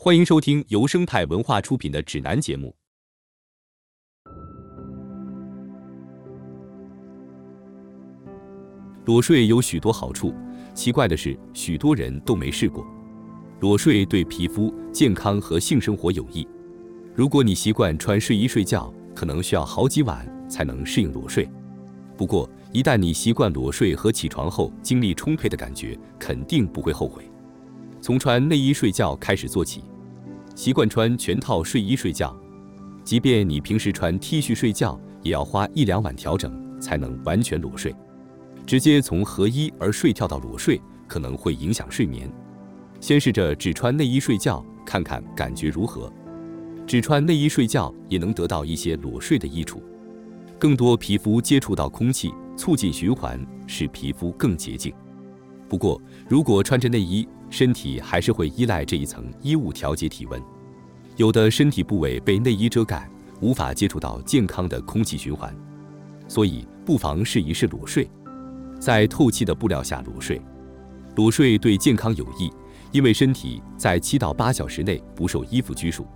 欢迎收听由生态文化出品的指南节目。裸睡有许多好处，奇怪的是，许多人都没试过。裸睡对皮肤健康和性生活有益。如果你习惯穿睡衣睡觉，可能需要好几晚才能适应裸睡。不过，一旦你习惯裸睡和起床后精力充沛的感觉，肯定不会后悔。从穿内衣睡觉开始做起。习惯穿全套睡衣睡觉，即便你平时穿 T 恤睡觉，也要花一两晚调整才能完全裸睡。直接从合衣而睡跳到裸睡，可能会影响睡眠。先试着只穿内衣睡觉，看看感觉如何。只穿内衣睡觉也能得到一些裸睡的益处，更多皮肤接触到空气，促进循环，使皮肤更洁净。不过，如果穿着内衣，身体还是会依赖这一层衣物调节体温，有的身体部位被内衣遮盖，无法接触到健康的空气循环，所以不妨试一试裸睡，在透气的布料下裸睡。裸睡对健康有益，因为身体在七到八小时内不受衣服拘束。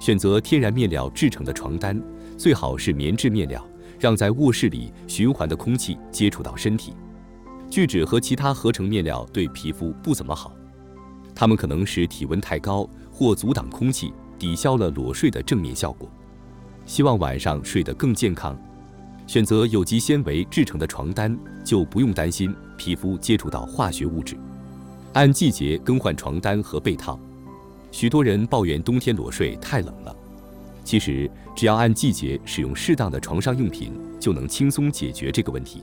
选择天然面料制成的床单，最好是棉质面料，让在卧室里循环的空气接触到身体。聚酯和其他合成面料对皮肤不怎么好，它们可能使体温太高或阻挡空气，抵消了裸睡的正面效果。希望晚上睡得更健康，选择有机纤维制成的床单，就不用担心皮肤接触到化学物质。按季节更换床单和被套。许多人抱怨冬天裸睡太冷了，其实只要按季节使用适当的床上用品，就能轻松解决这个问题。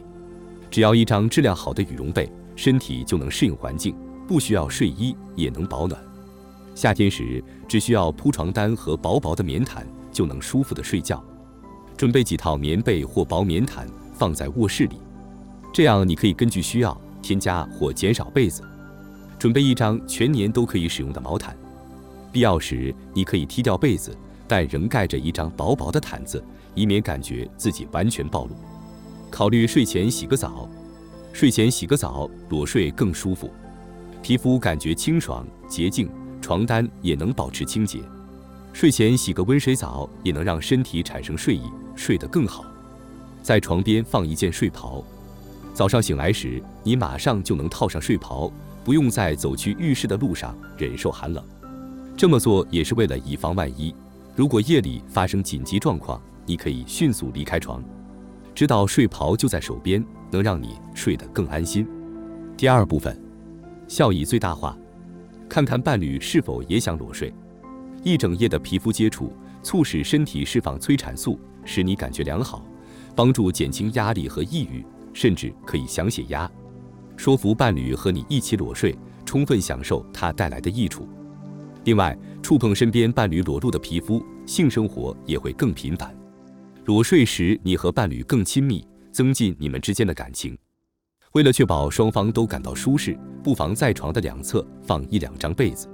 只要一张质量好的羽绒被，身体就能适应环境，不需要睡衣也能保暖。夏天时只需要铺床单和薄薄的棉毯，就能舒服的睡觉。准备几套棉被或薄棉毯放在卧室里，这样你可以根据需要添加或减少被子。准备一张全年都可以使用的毛毯，必要时你可以踢掉被子，但仍盖着一张薄薄的毯子，以免感觉自己完全暴露。考虑睡前洗个澡，睡前洗个澡，裸睡更舒服，皮肤感觉清爽洁净，床单也能保持清洁。睡前洗个温水澡，也能让身体产生睡意，睡得更好。在床边放一件睡袍，早上醒来时，你马上就能套上睡袍，不用在走去浴室的路上忍受寒冷。这么做也是为了以防万一，如果夜里发生紧急状况，你可以迅速离开床。知道睡袍就在手边，能让你睡得更安心。第二部分，效益最大化，看看伴侣是否也想裸睡。一整夜的皮肤接触，促使身体释放催产素，使你感觉良好，帮助减轻压力和抑郁，甚至可以降血压。说服伴侣和你一起裸睡，充分享受它带来的益处。另外，触碰身边伴侣裸露的皮肤，性生活也会更频繁。裸睡时，你和伴侣更亲密，增进你们之间的感情。为了确保双方都感到舒适，不妨在床的两侧放一两张被子。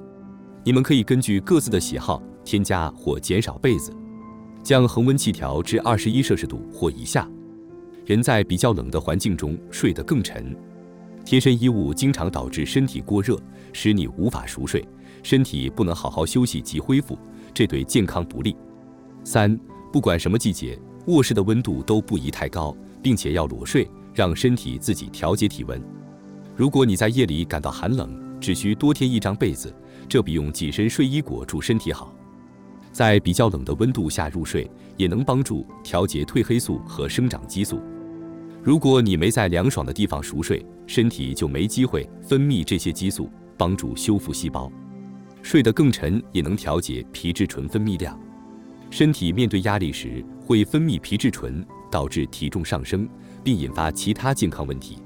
你们可以根据各自的喜好添加或减少被子，将恒温器调至二十一摄氏度或以下。人在比较冷的环境中睡得更沉，贴身衣物经常导致身体过热，使你无法熟睡，身体不能好好休息及恢复，这对健康不利。三。不管什么季节，卧室的温度都不宜太高，并且要裸睡，让身体自己调节体温。如果你在夜里感到寒冷，只需多添一张被子，这比用几身睡衣裹住身体好。在比较冷的温度下入睡，也能帮助调节褪黑素和生长激素。如果你没在凉爽的地方熟睡，身体就没机会分泌这些激素，帮助修复细胞。睡得更沉，也能调节皮质醇分泌量。身体面对压力时会分泌皮质醇，导致体重上升，并引发其他健康问题。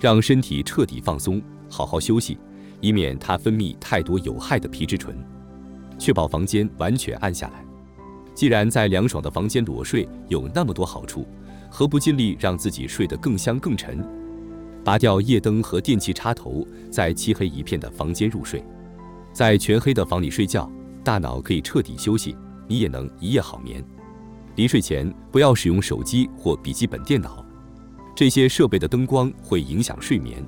让身体彻底放松，好好休息，以免它分泌太多有害的皮质醇。确保房间完全暗下来。既然在凉爽的房间裸睡有那么多好处，何不尽力让自己睡得更香更沉？拔掉夜灯和电器插头，在漆黑一片的房间入睡，在全黑的房里睡觉，大脑可以彻底休息。你也能一夜好眠。临睡前不要使用手机或笔记本电脑，这些设备的灯光会影响睡眠。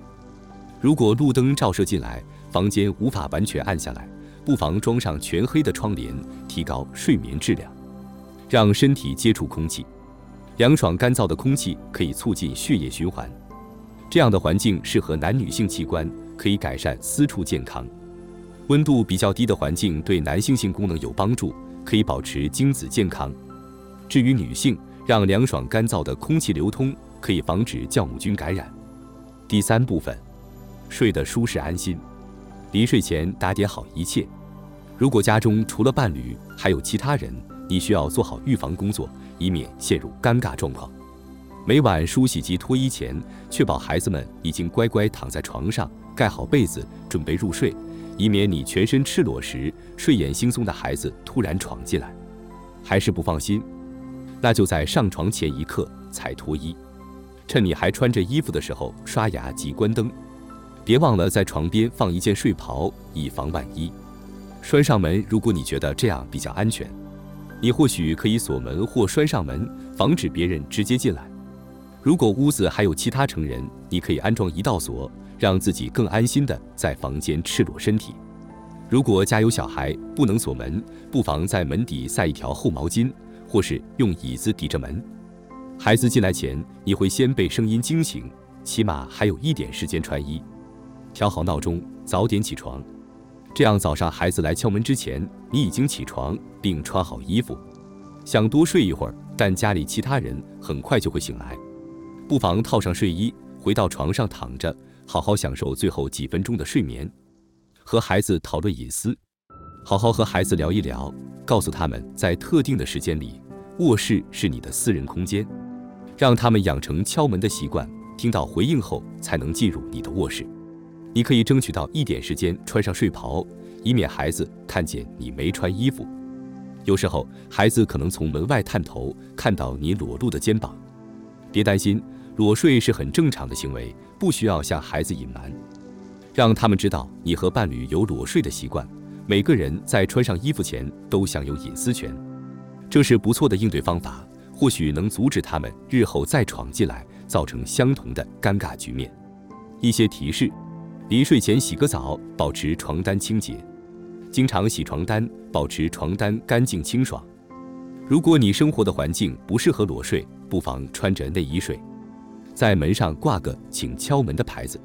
如果路灯照射进来，房间无法完全暗下来，不妨装上全黑的窗帘，提高睡眠质量。让身体接触空气，凉爽干燥的空气可以促进血液循环。这样的环境适合男女性器官，可以改善私处健康。温度比较低的环境对男性性功能有帮助，可以保持精子健康。至于女性，让凉爽干燥的空气流通，可以防止酵母菌感染。第三部分，睡得舒适安心。临睡前打点好一切。如果家中除了伴侣还有其他人，你需要做好预防工作，以免陷入尴尬状况。每晚梳洗及脱衣前，确保孩子们已经乖乖躺在床上，盖好被子，准备入睡，以免你全身赤裸时，睡眼惺忪的孩子突然闯进来。还是不放心？那就在上床前一刻才脱衣，趁你还穿着衣服的时候刷牙及关灯。别忘了在床边放一件睡袍，以防万一。拴上门，如果你觉得这样比较安全，你或许可以锁门或拴上门，防止别人直接进来。如果屋子还有其他成人，你可以安装一道锁，让自己更安心的在房间赤裸身体。如果家有小孩不能锁门，不妨在门底塞一条厚毛巾，或是用椅子抵着门。孩子进来前，你会先被声音惊醒，起码还有一点时间穿衣。调好闹钟，早点起床，这样早上孩子来敲门之前，你已经起床并穿好衣服。想多睡一会儿，但家里其他人很快就会醒来。不妨套上睡衣，回到床上躺着，好好享受最后几分钟的睡眠。和孩子讨论隐私，好好和孩子聊一聊，告诉他们在特定的时间里，卧室是你的私人空间，让他们养成敲门的习惯，听到回应后才能进入你的卧室。你可以争取到一点时间穿上睡袍，以免孩子看见你没穿衣服。有时候孩子可能从门外探头，看到你裸露的肩膀。别担心，裸睡是很正常的行为，不需要向孩子隐瞒，让他们知道你和伴侣有裸睡的习惯。每个人在穿上衣服前都享有隐私权，这是不错的应对方法，或许能阻止他们日后再闯进来，造成相同的尴尬局面。一些提示：临睡前洗个澡，保持床单清洁，经常洗床单，保持床单干净清爽。如果你生活的环境不适合裸睡，不妨穿着内衣睡，在门上挂个“请敲门”的牌子。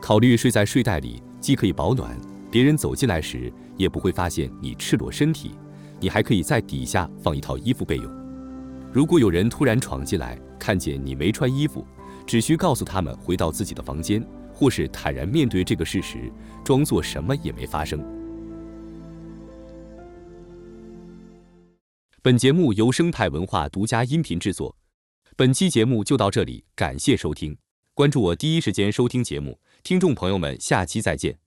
考虑睡在睡袋里，既可以保暖，别人走进来时也不会发现你赤裸身体。你还可以在底下放一套衣服备用。如果有人突然闯进来，看见你没穿衣服，只需告诉他们回到自己的房间，或是坦然面对这个事实，装作什么也没发生。本节目由生态文化独家音频制作。本期节目就到这里，感谢收听，关注我第一时间收听节目，听众朋友们，下期再见。